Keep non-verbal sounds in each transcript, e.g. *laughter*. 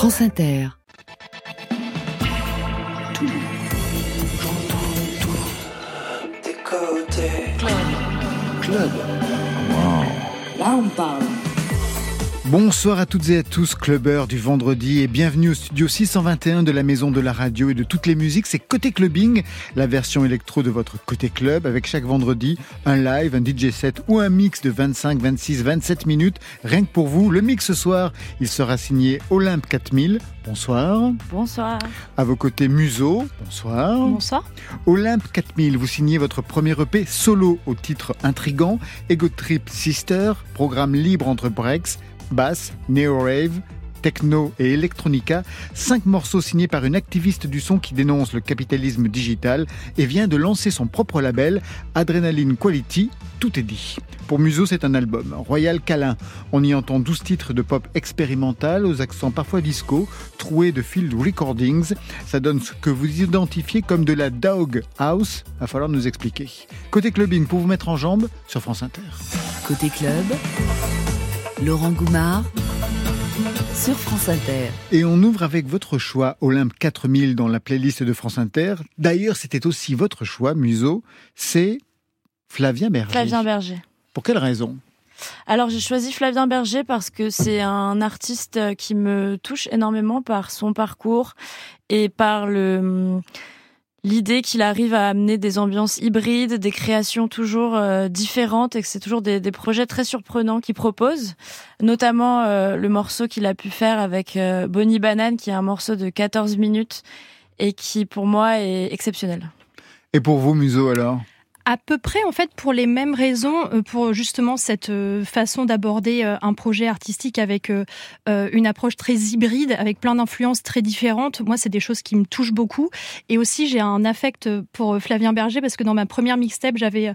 France Inter. Tout, j'entends tout. Des côtés. Club. Club. Là, on parle. Bonsoir à toutes et à tous, clubbers du vendredi et bienvenue au studio 621 de la Maison de la Radio et de toutes les musiques. C'est Côté Clubbing, la version électro de votre Côté Club avec chaque vendredi un live, un DJ set ou un mix de 25, 26, 27 minutes. Rien que pour vous, le mix ce soir, il sera signé Olympe 4000. Bonsoir. Bonsoir. À vos côtés, Muso. Bonsoir. Bonsoir. Olympe 4000, vous signez votre premier EP solo au titre intrigant, Ego Trip Sister, programme libre entre breaks basse, neo-rave, techno et electronica, cinq morceaux signés par une activiste du son qui dénonce le capitalisme digital et vient de lancer son propre label, Adrenaline Quality, tout est dit. Pour Muso, c'est un album, Royal Câlin. On y entend 12 titres de pop expérimental aux accents parfois disco, troués de field recordings. Ça donne ce que vous identifiez comme de la dog house. Va falloir nous expliquer. Côté clubbing, pour vous mettre en jambe sur France Inter. Côté club. Laurent Goumard sur France Inter. Et on ouvre avec votre choix Olympe 4000 dans la playlist de France Inter. D'ailleurs, c'était aussi votre choix, Museau. C'est Flavien Berger. Flavien Berger. Pour quelle raison? Alors j'ai choisi Flavien Berger parce que c'est un artiste qui me touche énormément par son parcours et par le l'idée qu'il arrive à amener des ambiances hybrides, des créations toujours euh, différentes et que c'est toujours des, projets très surprenants qu'il propose, notamment euh, le morceau qu'il a pu faire avec euh, Bonnie Banane qui est un morceau de 14 minutes et qui pour moi est exceptionnel. Et pour vous, Museau, alors? À peu près en fait pour les mêmes raisons, euh, pour justement cette euh, façon d'aborder euh, un projet artistique avec une approche très hybride, avec plein d'influences très différentes. Moi, c'est des choses qui me touchent beaucoup. Et aussi, j'ai un affect pour Flavien Berger parce que dans ma première mixtape, j'avais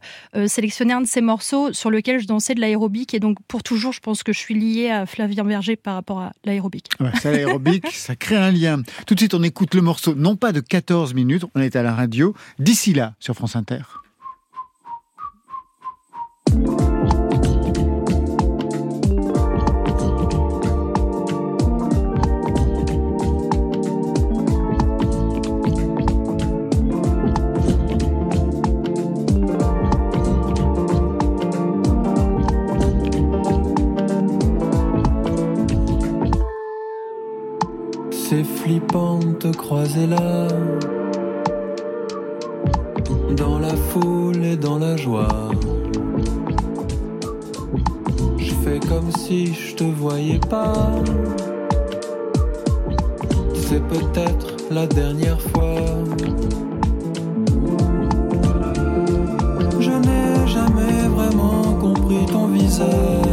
sélectionné un de ses morceaux sur lequel je dansais de l'aérobic. Et donc, pour toujours, je pense que je suis liée à Flavien Berger par rapport à l'aérobic. Ouais, ça, l'aérobic, *laughs* ça crée un lien. Tout de suite, on écoute le morceau, non pas de 14 minutes, on est à la radio, d'ici là, sur France Inter. Croiser là. Dans la foule et dans la joie fais comme si je te voyais pas. C'est peut-être la dernière fois. Je n'ai jamais vraiment compris ton visage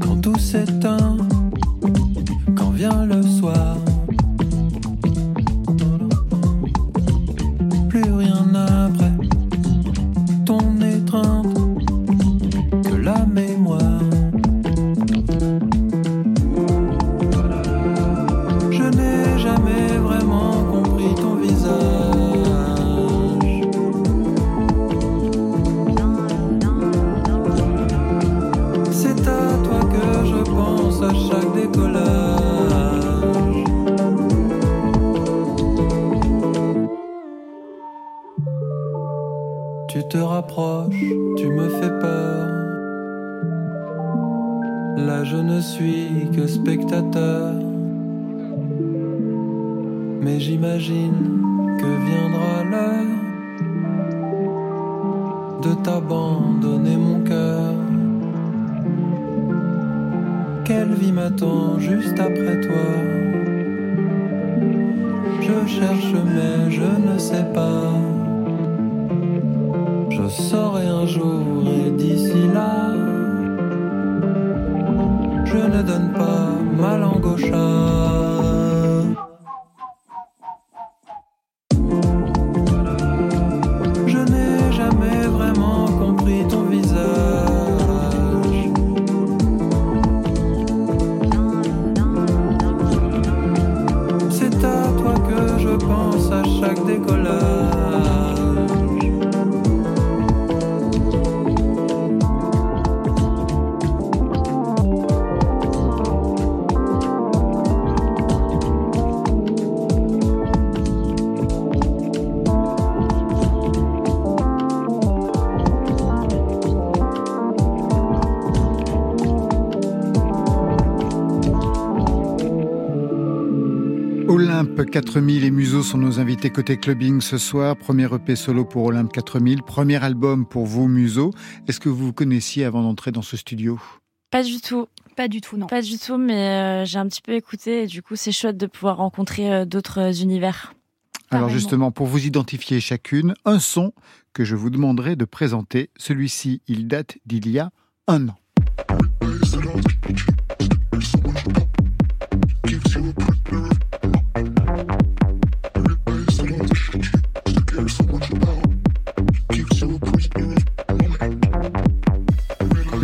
quand tout s'éteint, quand vient le soir. Olympe 4000 et Museau sont nos invités côté clubbing ce soir. Premier EP solo pour Olympe 4000, premier album pour vous Museau. Est-ce que vous vous connaissiez avant d'entrer dans ce studio? Pas du tout. Pas du tout, non. Pas du tout, mais euh, j'ai un petit peu écouté et du coup c'est chouette de pouvoir rencontrer euh, d'autres univers. Alors justement, pour vous identifier chacune, un son que je vous demanderai de présenter. Celui-ci, il date d'il y a un an.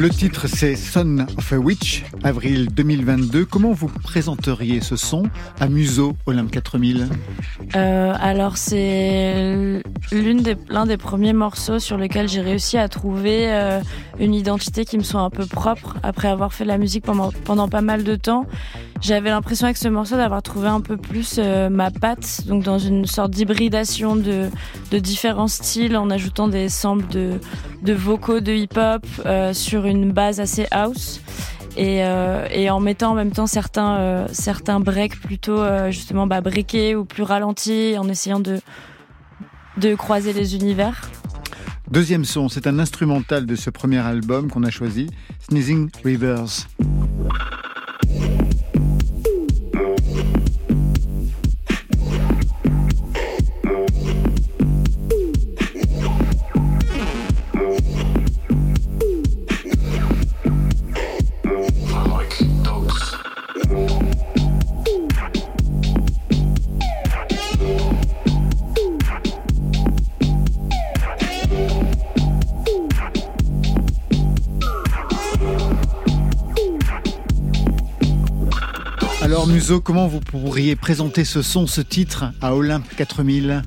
Le titre c'est Son of a Witch, avril 2022. Comment vous présenteriez ce son à Museau Olympe 4000 euh, Alors c'est l'un des premiers morceaux sur lequel j'ai réussi à trouver euh, une identité qui me soit un peu propre après avoir fait la musique pendant pas mal de temps. J'avais l'impression avec ce morceau d'avoir trouvé un peu plus euh, ma patte, donc dans une sorte d'hybridation de, de différents styles en ajoutant des samples de, de vocaux de hip-hop euh, sur une base assez house. Et, euh, et, en mettant en même temps certains, breaks plutôt justement bah, breakés ou plus ralentis, en essayant de, de croiser les univers. Deuxième son, c'est un instrumental de ce premier album qu'on a choisi, Sneezing Rivers. Comment vous pourriez présenter ce son, ce titre à Olympe 4000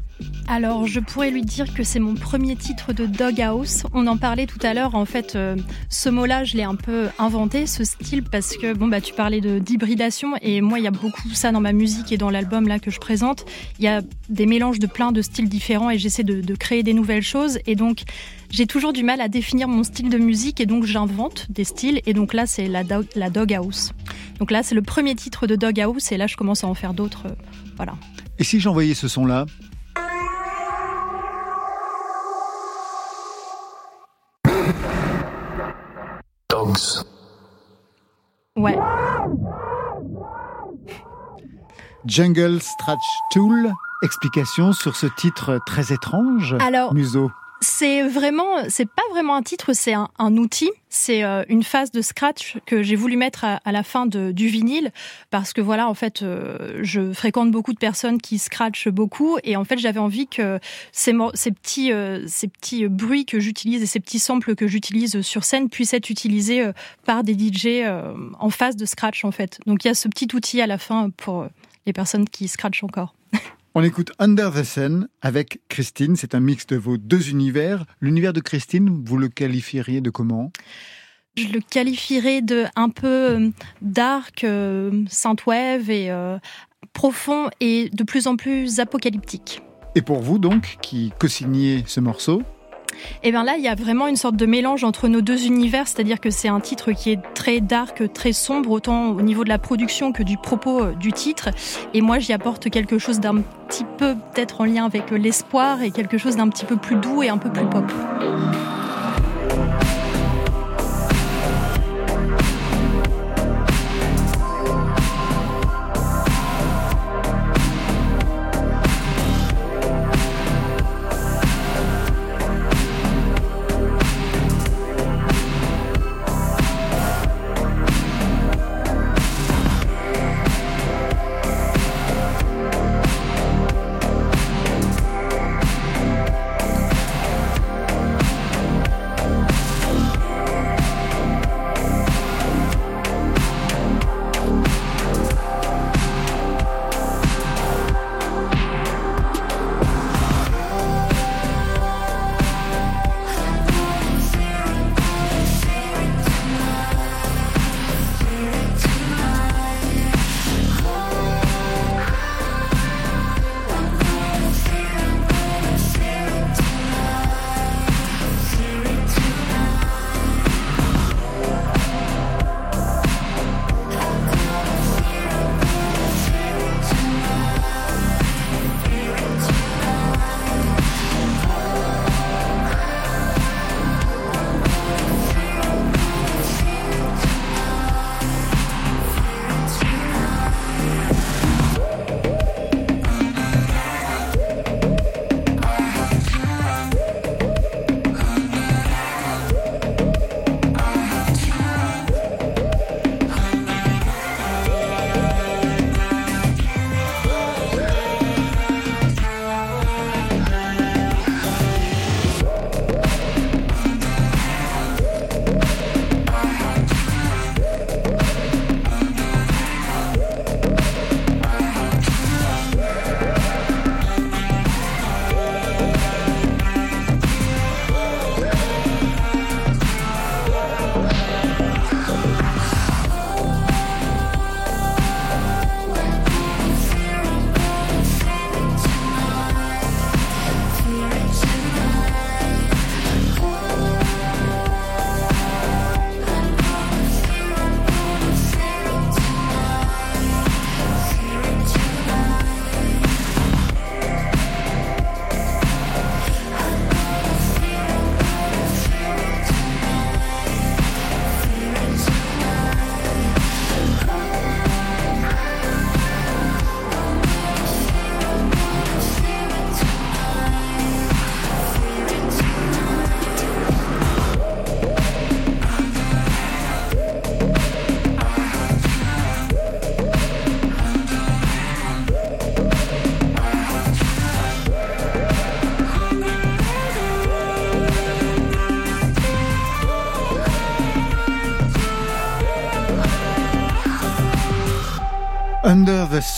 alors, je pourrais lui dire que c'est mon premier titre de Doghouse. On en parlait tout à l'heure. En fait, euh, ce mot-là, je l'ai un peu inventé, ce style, parce que bon, bah, tu parlais de d'hybridation, et moi, il y a beaucoup ça dans ma musique et dans l'album là que je présente. Il y a des mélanges de plein de styles différents, et j'essaie de, créer des nouvelles choses. Et donc, j'ai toujours du mal à définir mon style de musique, et donc j'invente des styles. Et donc là, c'est la, dog, la Doghouse. Donc là, c'est le premier titre de Doghouse, et là, je commence à en faire d'autres. Euh, voilà. Et si j'envoyais ce son-là? Ouais. Jungle Stretch Tool, explication sur ce titre très étrange, Alors, Muso. C'est vraiment, c'est pas vraiment un titre, c'est un, outil. C'est euh, une phase de scratch que j'ai voulu mettre à, la fin du vinyle parce que voilà, en fait, euh, je fréquente beaucoup de personnes qui scratchent beaucoup et en fait, j'avais envie que ces, petits, euh, ces petits bruits que j'utilise et ces petits samples que j'utilise sur scène puissent être utilisés par des DJ en phase de scratch en fait. Donc il y a ce petit outil à la fin pour les personnes qui scratchent encore. *laughs* On écoute Under the Sun avec Christine. C'est un mix de vos deux univers. L'univers de Christine, vous le qualifieriez de comment? Je le qualifierais de un peu dark, euh, synthwave et euh, profond et de plus en plus apocalyptique. Et pour vous donc, qui co-signez ce morceau? Et bien là, il y a vraiment une sorte de mélange entre nos deux univers, c'est-à-dire que c'est un titre qui est très dark, très sombre, autant au niveau de la production que du propos du titre. Et moi, j'y apporte quelque chose d'un petit peu peut-être en lien avec l'espoir et quelque chose d'un petit peu plus doux et un peu plus pop.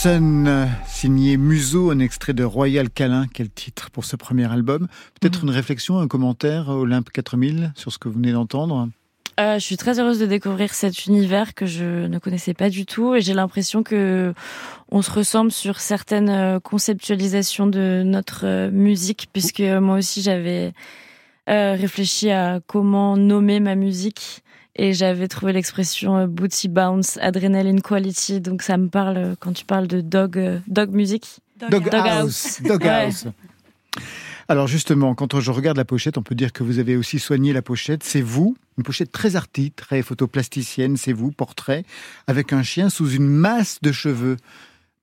Sun, signé Museau, un extrait de Royal Câlin. Quel titre pour ce premier album? Peut-être mm. une réflexion, un commentaire, Olympe 4000, sur ce que vous venez d'entendre? Euh, je suis très heureuse de découvrir cet univers que je ne connaissais pas du tout et j'ai l'impression que on se ressemble sur certaines euh, conceptualisations de notre euh, musique puisque moi aussi j'avais réfléchi à comment nommer ma musique et j'avais trouvé l'expression booty bounce, adrenaline quality donc ça me parle quand tu parles de dog dog music. Dog, house. Dog house. Alors justement, quand je regarde la pochette, on peut dire que vous avez aussi soigné la pochette. C'est vous, une pochette très arty, très photoplasticienne, c'est vous, portrait, avec un chien sous une masse de cheveux.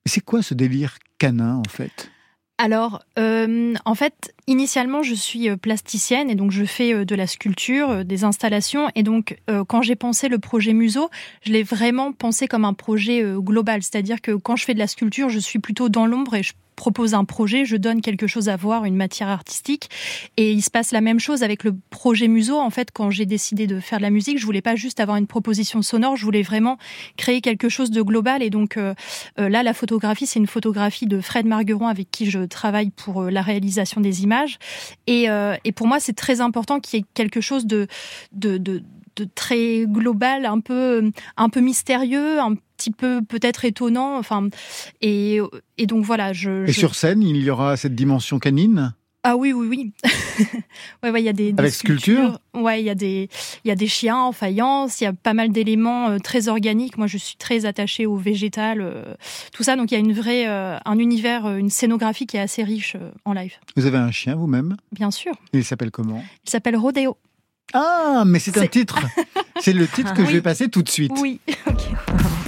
Mais c'est quoi ce délire canin en fait? Alors, euh, en fait, initialement, je suis euh, plasticienne et donc je fais euh, de la sculpture, des installations. Et donc, quand j'ai pensé le projet Museau, je l'ai vraiment pensé comme un projet global. C'est-à-dire que quand je fais de la sculpture, je suis plutôt dans l'ombre et je propose un projet, je donne quelque chose à voir, une matière artistique. Et il se passe la même chose avec le projet Museau. En fait, quand j'ai décidé de faire de la musique, je voulais pas juste avoir une proposition sonore, je voulais vraiment créer quelque chose de global. Et donc euh, euh, là, la photographie, c'est une photographie de Fred Margueron avec qui je travaille pour euh, la réalisation des images. Et, pour moi, c'est très important qu'il y ait quelque chose de, très global, un peu, un peu mystérieux, petit peu peut-être étonnant. Enfin, et, et donc voilà. Je, et sur scène, il y aura cette dimension canine? Ah oui, oui, oui. *laughs* ouais, ouais, il y a des, avec sculpture. Ouais, il y a des, il y a des chiens en faïence. Il y a pas mal d'éléments euh, très organiques. Moi, je suis très attachée au végétal, euh, tout ça. Donc, il y a une vraie, euh, un univers, une scénographie qui est assez riche en live. Vous avez un chien vous-même? Bien sûr. il s'appelle comment? Il s'appelle Rodeo. Ah, mais c'est un titre. *laughs* c'est le titre que je vais passer tout de suite. Oui. *laughs* ok.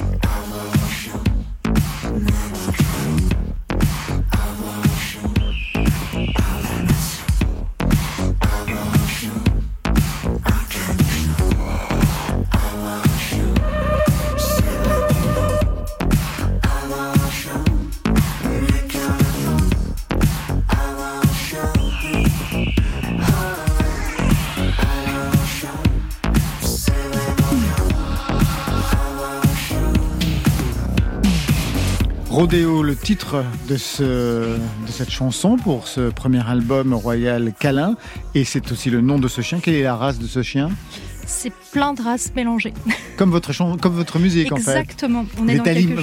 Rodéo, le titre de, ce, de cette chanson pour ce premier album Royal Câlin. Et c'est aussi le nom de ce chien. Quelle est la race de ce chien? C'est plein de races mélangées. Comme votre, comme votre musique, en fait. Exactement. On est,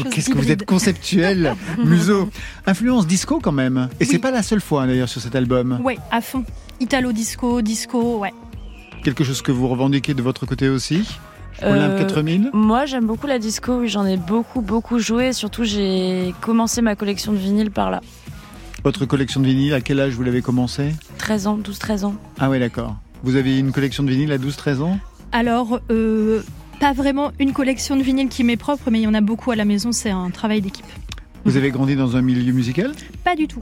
Qu'est-ce que vous êtes conceptuel, *laughs* museau. Influence disco, quand même. Et c'est pas la seule fois, d'ailleurs, sur cet album. Oui, à fond. Italo disco, disco, ouais. Quelque chose que vous revendiquez de votre côté aussi? Olympe 4000 euh, Moi, j'aime beaucoup la disco. Oui, j'en ai beaucoup, beaucoup joué. Surtout, j'ai commencé ma collection de vinyles par là. Votre collection de vinyles, à quel âge vous l'avez commencé? 13 ans, 12-13 ans. Ah ouais, d'accord. Vous avez une collection de vinyles à 12-13 ans? Alors, euh, pas vraiment une collection de vinyles qui m'est propre, mais il y en a beaucoup à la maison. C'est un travail d'équipe. Vous avez grandi dans un milieu musical? Pas du tout.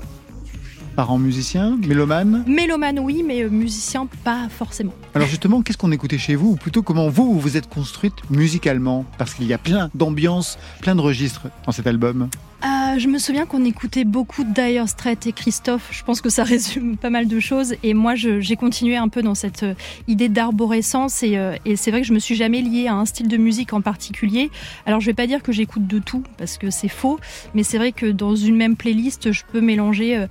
Parents musiciens, mélomane Mélomane, oui, mais euh, musicien, pas forcément. Alors justement, qu'est-ce qu'on écoutait chez vous? Ou plutôt, comment vous, vous êtes construite musicalement? Parce qu'il y a plein d'ambiances, plein de registres dans cet album. Euh, je me souviens qu'on écoutait beaucoup Dire Straits et Christophe. Je pense que ça *laughs* résume pas mal de choses. Et moi, j'ai continué un peu dans cette euh, idée d'arborescence. Et, et c'est vrai que je me suis jamais liée à un style de musique en particulier. Alors, je vais pas dire que j'écoute de tout parce que c'est faux. Mais c'est vrai que dans une même playlist, je peux mélanger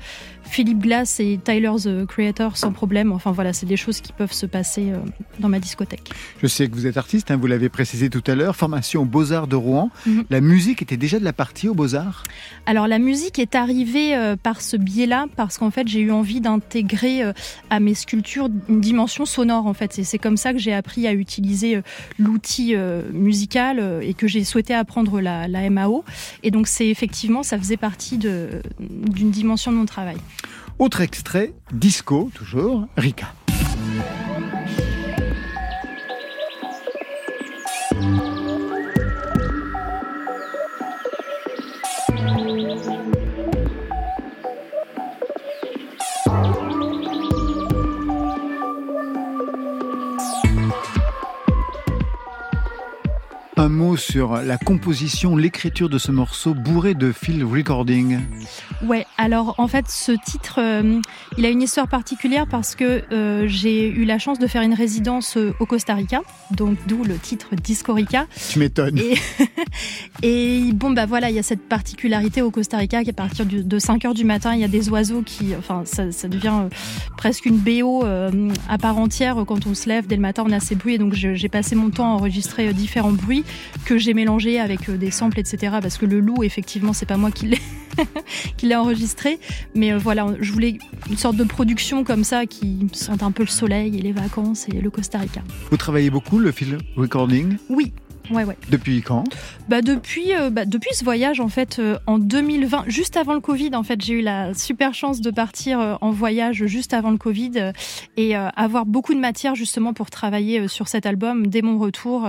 Philippe Glass et Tyler the Creator sans problème. Enfin voilà, c'est des choses qui peuvent se passer euh, dans ma discothèque. Je sais que vous êtes artiste, hein, vous l'avez précisé tout à l'heure, formation aux Beaux-Arts de Rouen. Mhm. La musique était déjà de la partie aux Beaux-Arts? Alors la musique est arrivée euh, par ce biais-là, parce qu'en fait j'ai eu envie d'intégrer euh, à mes sculptures une dimension sonore en fait. Et c'est comme ça que j'ai appris à utiliser l'outil musical et que j'ai souhaité apprendre la, la MAO. Et donc c'est effectivement, ça faisait partie d'une dimension de mon travail. Autre extrait, disco, toujours, Rika. Un mot sur la composition, l'écriture de ce morceau bourré de field recording. Ouais, alors en fait, ce titre, euh, il a une histoire particulière parce que euh, j'ai eu la chance de faire une résidence euh, au Costa Rica, donc d'où le titre Disco Rica. Tu m'étonnes. Et, *laughs* et, bon, bah voilà, il y a cette particularité au Costa Rica qu'à partir de 5 heures du matin, il y a des oiseaux qui, enfin, ça, ça devient presque une BO à part entière quand on se lève dès le matin, on a ces bruits. Et donc j'ai passé mon temps à enregistrer différents bruits que j'ai mélangés avec des samples, etc. Parce que le loup, effectivement, c'est pas moi qui l'ai *laughs* qui enregistré. Mais euh, voilà, je voulais une sorte de production comme ça qui sente un peu le soleil et les vacances et le Costa Rica. Vous travaillez beaucoup le film recording? Oui, Ouais, ouais. Depuis quand? Bah depuis, euh, bah depuis ce voyage en fait euh, en 2020, juste avant le Covid en fait, j'ai eu la super chance de partir en voyage juste avant le Covid et avoir beaucoup de matière justement pour travailler sur cet album dès mon retour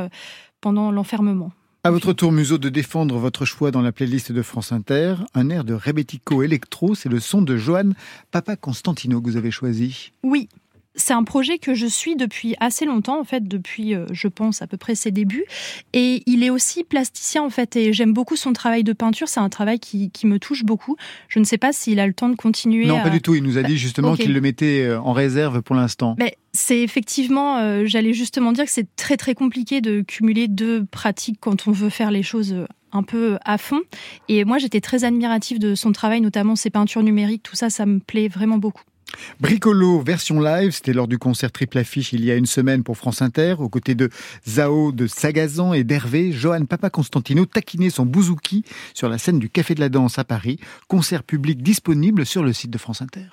pendant l'enfermement. À votre tour, Museau, de défendre votre choix dans la playlist de France Inter. Un air de Rebetico Electro, c'est le son de Johan Papa Constantino que vous avez choisi. Oui, c'est un projet que je suis depuis assez longtemps, en fait, depuis, euh, je pense, à peu près ses débuts. Et il est aussi plasticien, en fait, et j'aime beaucoup son travail de peinture. C'est un travail qui, me touche beaucoup. Je ne sais pas s'il a le temps de continuer. Non, pas du tout. Il nous a dit justement qu'il le mettait euh, en réserve pour l'instant. Mais c'est effectivement, euh, j'allais justement dire que c'est très très compliqué de cumuler deux pratiques quand on veut faire les choses un peu à fond. Et moi, j'étais très admirative de son travail, notamment ses peintures numériques. Tout ça, ça me plaît vraiment beaucoup. Bricolo version live, c'était lors du concert triple affiche il y a une semaine pour France Inter, aux côtés de Zao de Sagazan et d'Hervé, Johan Papa Constantino taquinait son bouzouki sur la scène du Café de la Danse à Paris, concert public disponible sur le site de France Inter.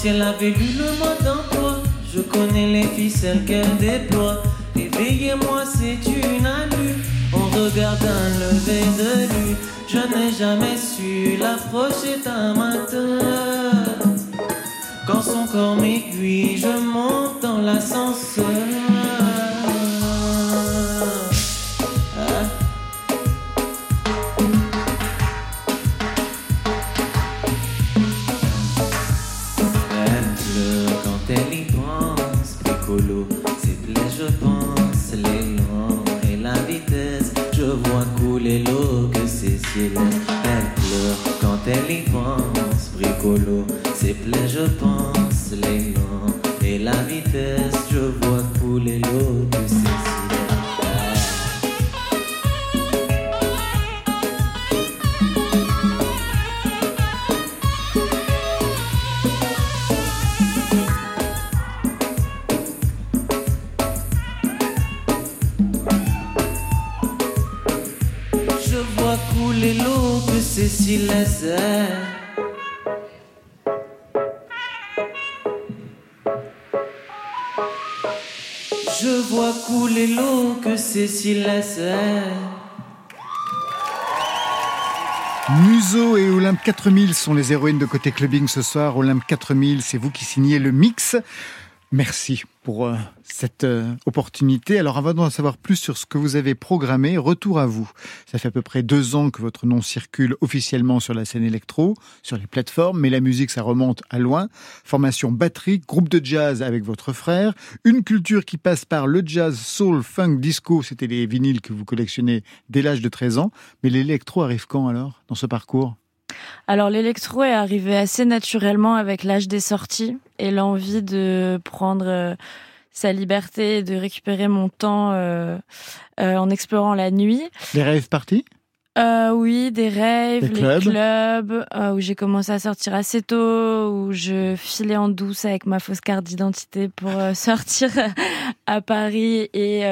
Si elle avait lu le mot d'emploi. Je connais les ficelles qu'elle déploie. 4000 sont les héroïnes de côté clubbing ce soir. Olympe 4000, c'est vous qui signez le mix. Merci pour euh, cette euh, opportunité. Alors avant d'en savoir plus sur ce que vous avez programmé, retour à vous. Ça fait à peu près deux ans que votre nom circule officiellement sur la scène électro, sur les plateformes, mais la musique ça remonte à loin. Formation batterie, groupe de jazz avec votre frère, une culture qui passe par le jazz, soul, funk, disco, c'était les vinyles que vous collectionnez dès l'âge de 13 ans. Mais l'électro arrive quand alors dans ce parcours? Alors l'électro est arrivé assez naturellement avec l'âge des sorties et l'envie de prendre euh, sa liberté et de récupérer mon temps euh, euh, en explorant la nuit. Les rêves partis euh, oui, des rêves, les clubs. clubs, euh, où j'ai commencé à sortir assez tôt, où je filais en douce avec ma fausse carte d'identité pour euh, *laughs* sortir à Paris et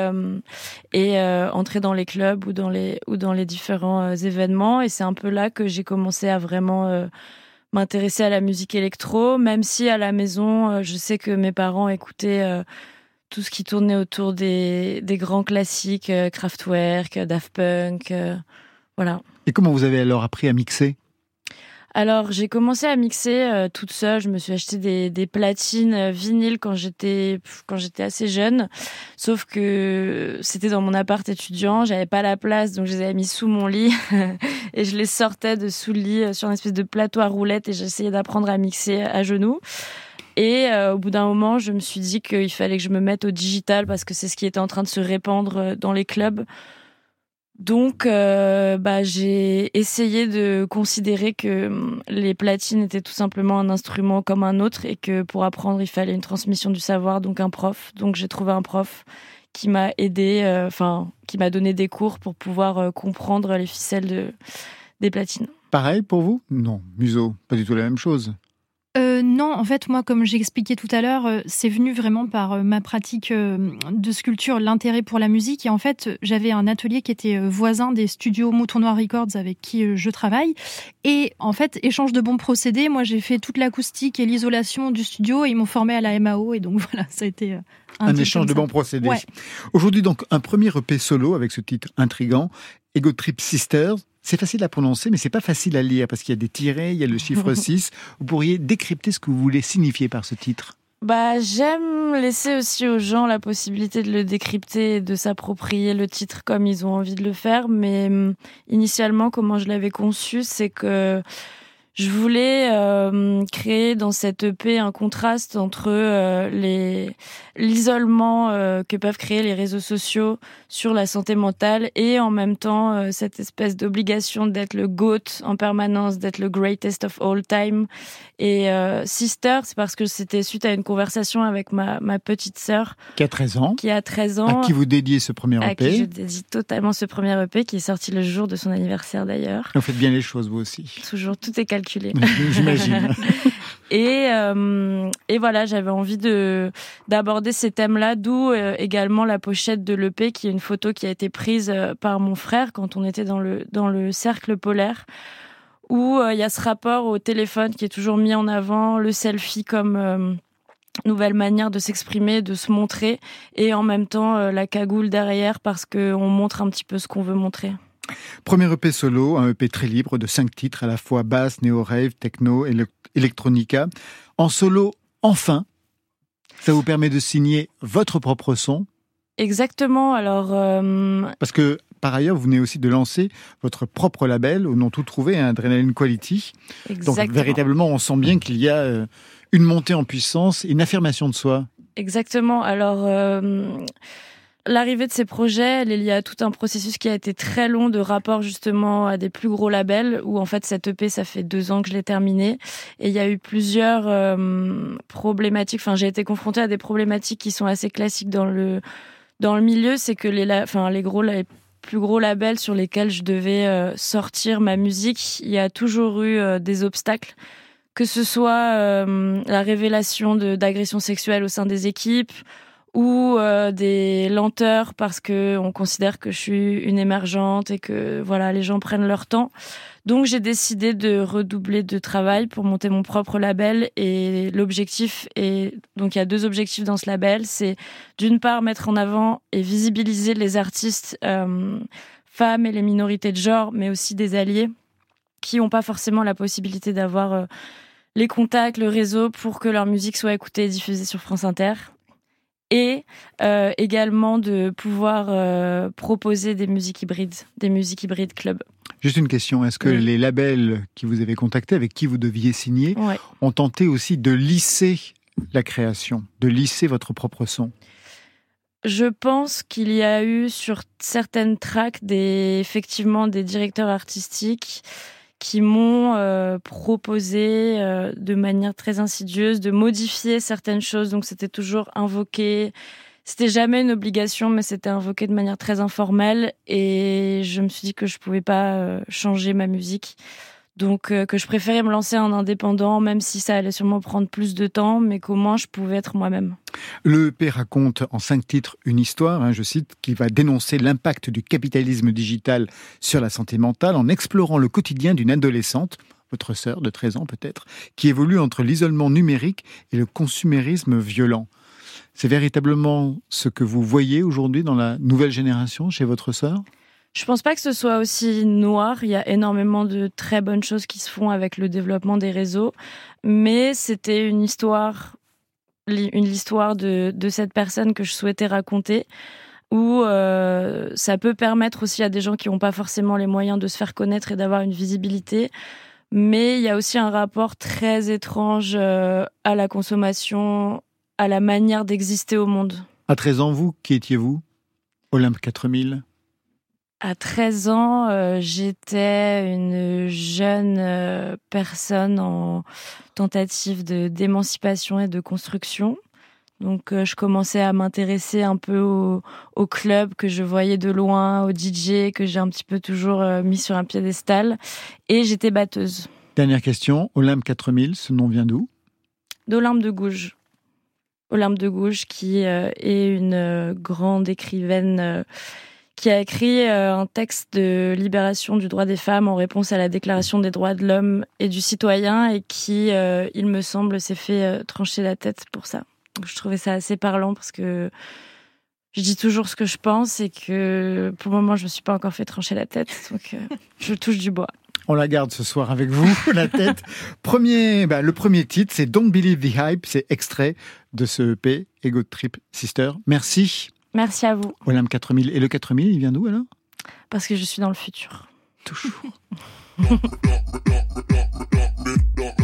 et entrer dans les clubs ou dans les ou dans les différents événements. Et c'est un peu là que j'ai commencé à vraiment m'intéresser à la musique électro, même si à la maison, je sais que mes parents écoutaient tout ce qui tournait autour des, des grands classiques, Kraftwerk, Daft Punk, voilà. Et comment vous avez alors appris à mixer? Alors j'ai commencé à mixer euh, toute seule. Je me suis acheté des, des platines euh, vinyles quand j'étais quand j'étais assez jeune. Sauf que c'était dans mon appart étudiant, j'avais pas la place, donc je les avais mis sous mon lit *laughs* et je les sortais de sous le lit euh, sur une espèce de plateau à roulettes et j'essayais d'apprendre à mixer à genoux. Et euh, au bout d'un moment, je me suis dit qu'il fallait que je me mette au digital parce que c'est ce qui était en train de se répandre dans les clubs. Donc, euh, bah, j'ai essayé de considérer que hum, les platines étaient tout simplement un instrument comme un autre et que pour apprendre, il fallait une transmission du savoir, donc un prof. Donc, j'ai trouvé un prof qui m'a aidé, euh, enfin, qui m'a donné des cours pour pouvoir euh, comprendre les ficelles de, des platines. Pareil pour vous? Non, museau, pas du tout la même chose. Euh, non, en fait, moi, comme j'ai expliqué tout à l'heure, euh, c'est venu vraiment par euh, ma pratique de sculpture, l'intérêt pour la musique. Et en fait, j'avais un atelier qui était voisin des studios Mouton Noir Records avec qui je travaille. Et en fait, échange de bons procédés, moi, j'ai fait toute l'acoustique et l'isolation du studio et ils m'ont formé à la MAO. Et donc, *laughs* voilà, ça a été Un, échange de bons procédés. Ouais. Aujourd'hui, donc, un premier EP solo avec ce titre intrigant, Ego Trip Sisters. C'est facile à prononcer, mais c'est pas facile à lire parce qu'il y a des tirets, il y a le *laughs* chiffre 6. Vous pourriez décrypter ce que vous voulez signifier par ce titre? Bah, j'aime laisser aussi aux gens la possibilité de le décrypter et de s'approprier le titre comme ils ont envie de le faire. Mais hum, initialement, comment je l'avais conçu, c'est que je voulais euh, créer dans cette EP un contraste entre euh, les l'isolement euh, que peuvent créer les réseaux sociaux sur la santé mentale et en même temps cette espèce d'obligation d'être le GOAT en permanence, d'être le greatest of all time. Et Sister, c'est parce que c'était suite à une conversation avec ma, ma petite sœur Qui a 13 ans, qui a 13 ans à qui vous dédiez ce premier à qui je EP. dédie totalement ce premier EP qui est sorti le jour de son anniversaire d'ailleurs. Vous faites bien les choses, vous aussi. Toujours, tout est calculé. *laughs* J'imagine. *laughs* Et, euh, et voilà, j'avais envie de d'aborder ces thèmes-là, d'où euh, également la pochette de l'EP, qui est une photo qui a été prise euh, par mon frère quand on était dans le dans le cercle polaire, où euh, il y a ce rapport au téléphone qui est toujours mis en avant, le selfie comme euh, nouvelle manière de s'exprimer, de se montrer, et en même temps euh, la cagoule derrière parce que on montre un petit peu ce qu'on veut montrer. Premier EP solo, un EP très libre de cinq titres à la fois basse, néo-rave, techno, electronica. En solo, enfin, ça vous permet de signer votre propre son, Exactement. Alors. euh, parce que par ailleurs, vous venez aussi de lancer votre propre label au nom tout trouvé, hein, Adrenaline Quality. Donc exactement. véritablement, on sent bien qu'il y a euh, une montée en puissance, une affirmation de soi. Exactement. Alors, euh, l'arrivée de ces projets, elle est liée à tout un processus qui a été très long de rapport justement à des plus gros labels, où en fait cette EP, ça fait deux ans que je l'ai terminé. Et il y a eu plusieurs euh, problématiques, enfin j'ai été confrontée à des problématiques qui sont assez classiques dans le, dans le milieu, c'est que les, les gros les plus gros labels sur lesquels je devais euh, sortir ma musique, il y a toujours eu euh, des obstacles. Que ce soit la révélation d'agressions sexuelles au sein des équipes ou euh, des lenteurs parce que on considère que je suis une émergente et que voilà les gens prennent leur temps. Donc j'ai décidé de redoubler de travail pour monter mon propre label et l'objectif est donc il y a deux objectifs dans ce label, c'est d'une part mettre en avant et visibiliser les artistes euh, femmes et les minorités de genre, mais aussi des alliés qui n'ont pas forcément la possibilité d'avoir euh, les contacts, le réseau pour que leur musique soit écoutée et diffusée sur France Inter. Et euh, également de pouvoir euh, proposer des musiques hybrides, des musiques hybrides club. Juste une question, est-ce que les labels qui vous avez contactés, avec qui vous deviez signer, ont tenté aussi de lisser la création, de lisser votre propre son? Je pense qu'il y a eu sur certaines tracks des, effectivement des directeurs artistiques qui m'ont euh, proposé euh, de manière très insidieuse de modifier certaines choses. Donc c'était toujours invoqué. C'était jamais une obligation, mais c'était invoqué de manière très informelle. Et je me suis dit que je pouvais pas euh, changer ma musique. Donc que je préférais me lancer en indépendant, même si ça allait sûrement prendre plus de temps, mais qu'au moins je pouvais être moi-même. Le EP raconte en cinq titres une histoire, hein, je cite, qui va dénoncer l'impact du capitalisme digital sur la santé mentale en explorant le quotidien d'une adolescente, votre sœur de 13 ans peut-être, qui évolue entre l'isolement numérique et le consumérisme violent. C'est véritablement ce que vous voyez aujourd'hui dans la nouvelle génération chez votre sœur? Je pense pas que ce soit aussi noir. Il y a énormément de très bonnes choses qui se font avec le développement des réseaux, mais c'était une histoire une histoire de, de cette personne que je souhaitais raconter où euh, ça peut permettre aussi à des gens qui n'ont pas forcément les moyens de se faire connaître et d'avoir une visibilité. Mais il y a aussi un rapport très étrange euh, à la consommation, à la manière d'exister au monde. À 13 ans, vous, qui étiez-vous? Olympe 4000 à 13 ans, euh, j'étais une jeune euh, personne en tentative de d'émancipation et de construction. Donc, euh, je commençais à m'intéresser un peu au, au, club que je voyais de loin, au DJ que j'ai un petit peu toujours mis sur un piédestal. Et j'étais batteuse. Dernière question, Olympe 4000, ce nom vient d'où? D'Olympe de Gouges. Olympe de Gouges, qui est une grande écrivaine qui a écrit euh, un texte de libération du droit des femmes en réponse à la Déclaration des droits de l'homme et du citoyen et qui, euh, il me semble, s'est fait euh, trancher la tête pour ça. je trouvais ça assez parlant parce que je dis toujours ce que je pense et que pour le moment, je me suis pas encore fait trancher la tête. Donc, *laughs* je touche du bois. On la garde ce soir avec vous, *laughs* la tête. Premier, bah, le premier titre, c'est Don't Believe the Hype. C'est extrait de ce EP, Ego Trip Sister. Merci. Merci à vous. Olympe 4000. Et le 4000, il vient d'où alors? Parce que je suis dans le futur. Toujours. *laughs*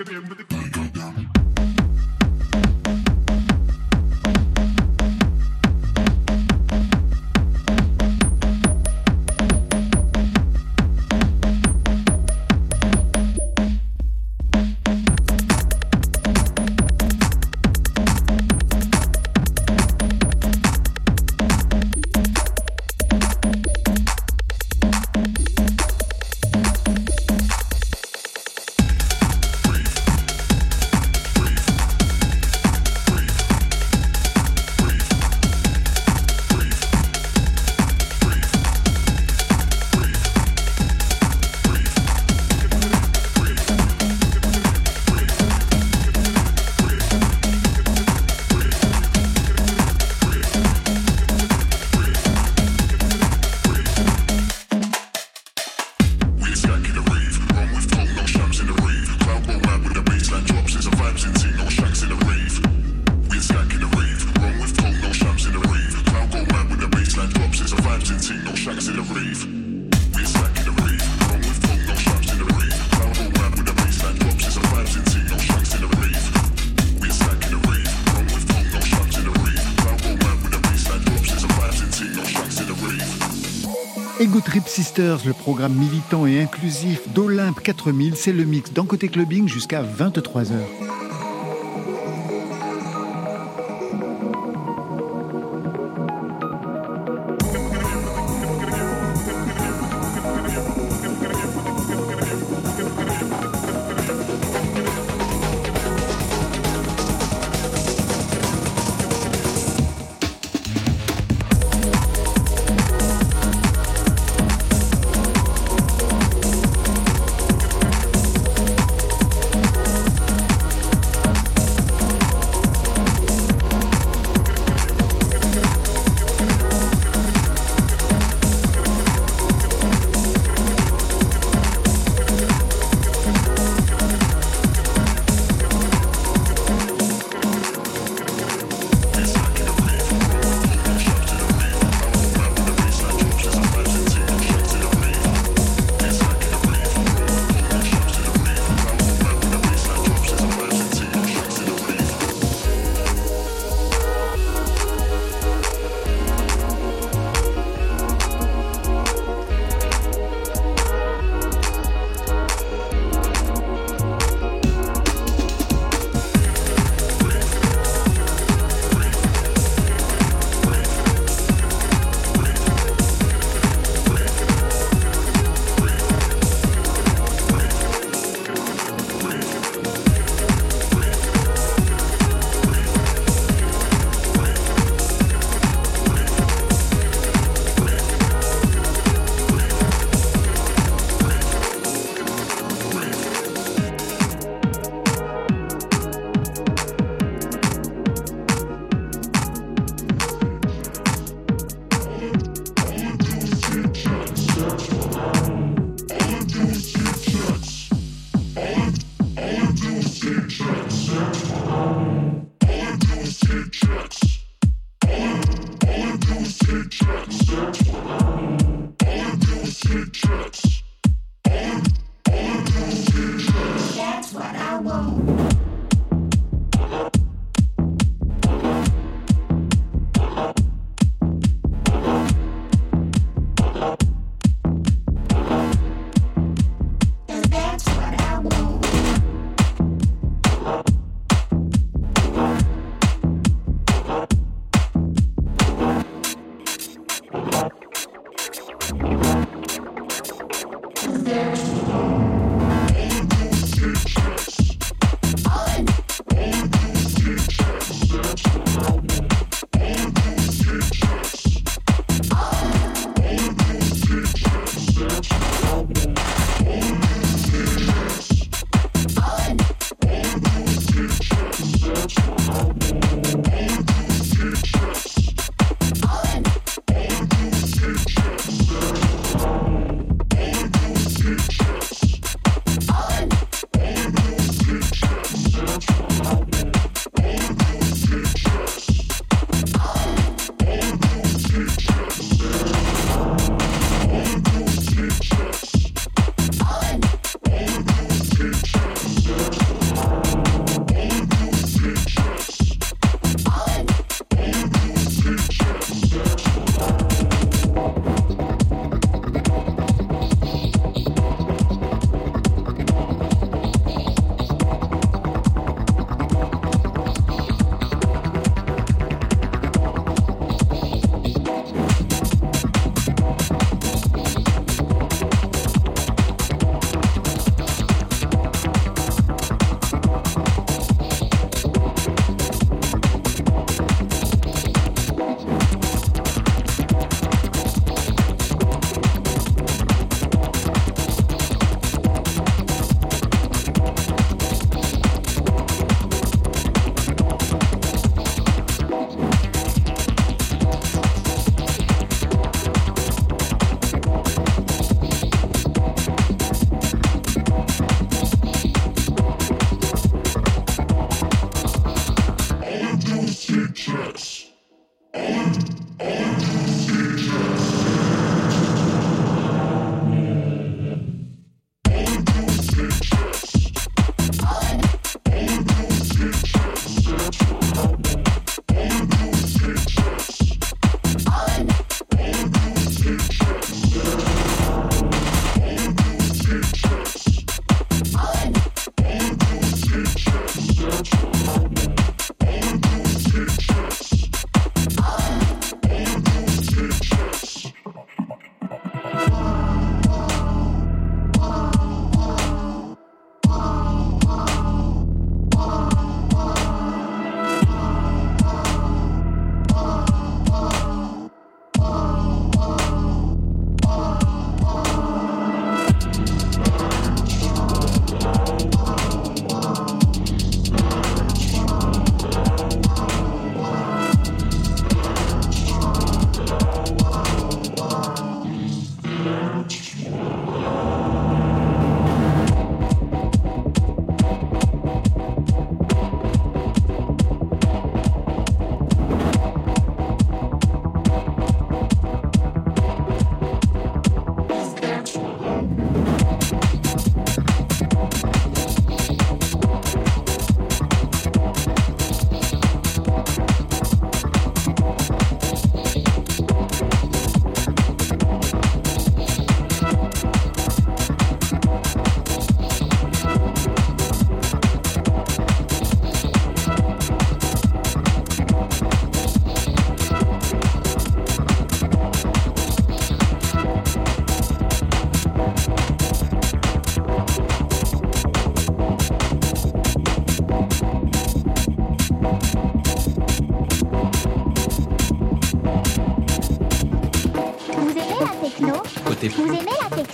Ego Trip Sisters, le programme militant et inclusif d'Olympe 4000, c'est le mix d'un côté clubbing jusqu'à 23h.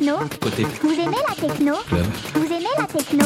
Vous aimez la techno Vous aimez la techno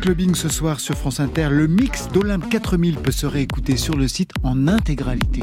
clubbing ce soir sur France Inter, le mix d'Olympe 4000 peut se réécouter sur le site en intégralité.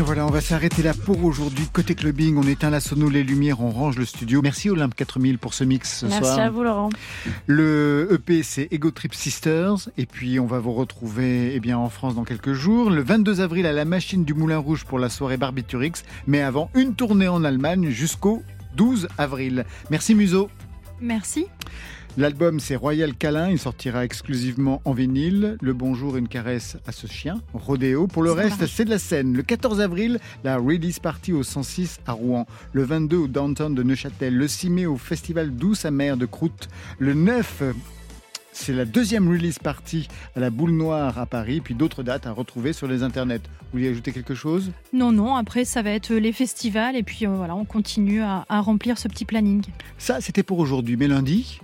Voilà, on va s'arrêter là pour aujourd'hui. Côté clubbing, on éteint la sono, les lumières, on range le studio. Merci Olympe 4000 pour ce mix ce Merci soir. Merci à vous Laurent. Le EP c'est Ego Trip Sisters et puis on va vous retrouver eh bien en France dans quelques jours. Le 22 avril à la machine du Moulin Rouge pour la soirée Barbiturix, mais avant une tournée en Allemagne jusqu'au 12 avril. Merci Muso. Merci. L'album c'est Royal Câlin, il sortira exclusivement en vinyle. Le bonjour, une caresse à ce chien, Rodéo. Pour le reste, c'est de la scène. Le 14 avril, la release party au 106 à Rouen. Le 22 au downtown de Neuchâtel. Le 6 mai au festival Douce Amère de Croûte. Le 9 c'est la deuxième release party à la Boule Noire à Paris, puis d'autres dates à retrouver sur les internets. Vous voulez ajouter quelque chose? Non, non, après ça va être les festivals et puis euh, voilà, on continue à, à remplir ce petit planning. Ça, c'était pour aujourd'hui, mais lundi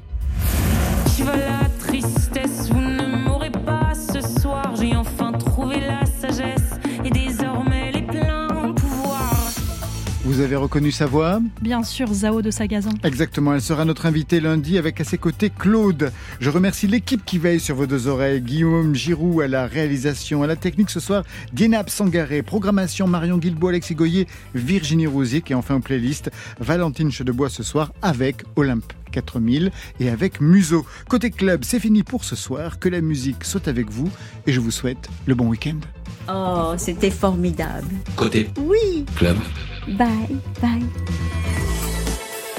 Tu vas la tristesse, vous ne m'aurez pas ce soir, j'ai enfin trouvé la sagesse et désormais les pleins pouvoirs. Vous avez reconnu sa voix Bien sûr, Zao de Sagazan. Exactement, elle sera notre invitée lundi avec à ses côtés Claude. Je remercie l'équipe qui veille sur vos deux oreilles. Guillaume Giroux à la réalisation, à la technique ce soir, Dienab Sangaré, programmation Marion Guilbault, Alexis Goyer, Virginie Rosic et enfin en playlist Valentine Chedebois ce soir avec Olympe. 4000 et avec Museau. Côté club, c'est fini pour ce soir. Que la musique soit avec vous et je vous souhaite le bon week-end. Oh, c'était formidable. Côté Oui. club. Bye, bye.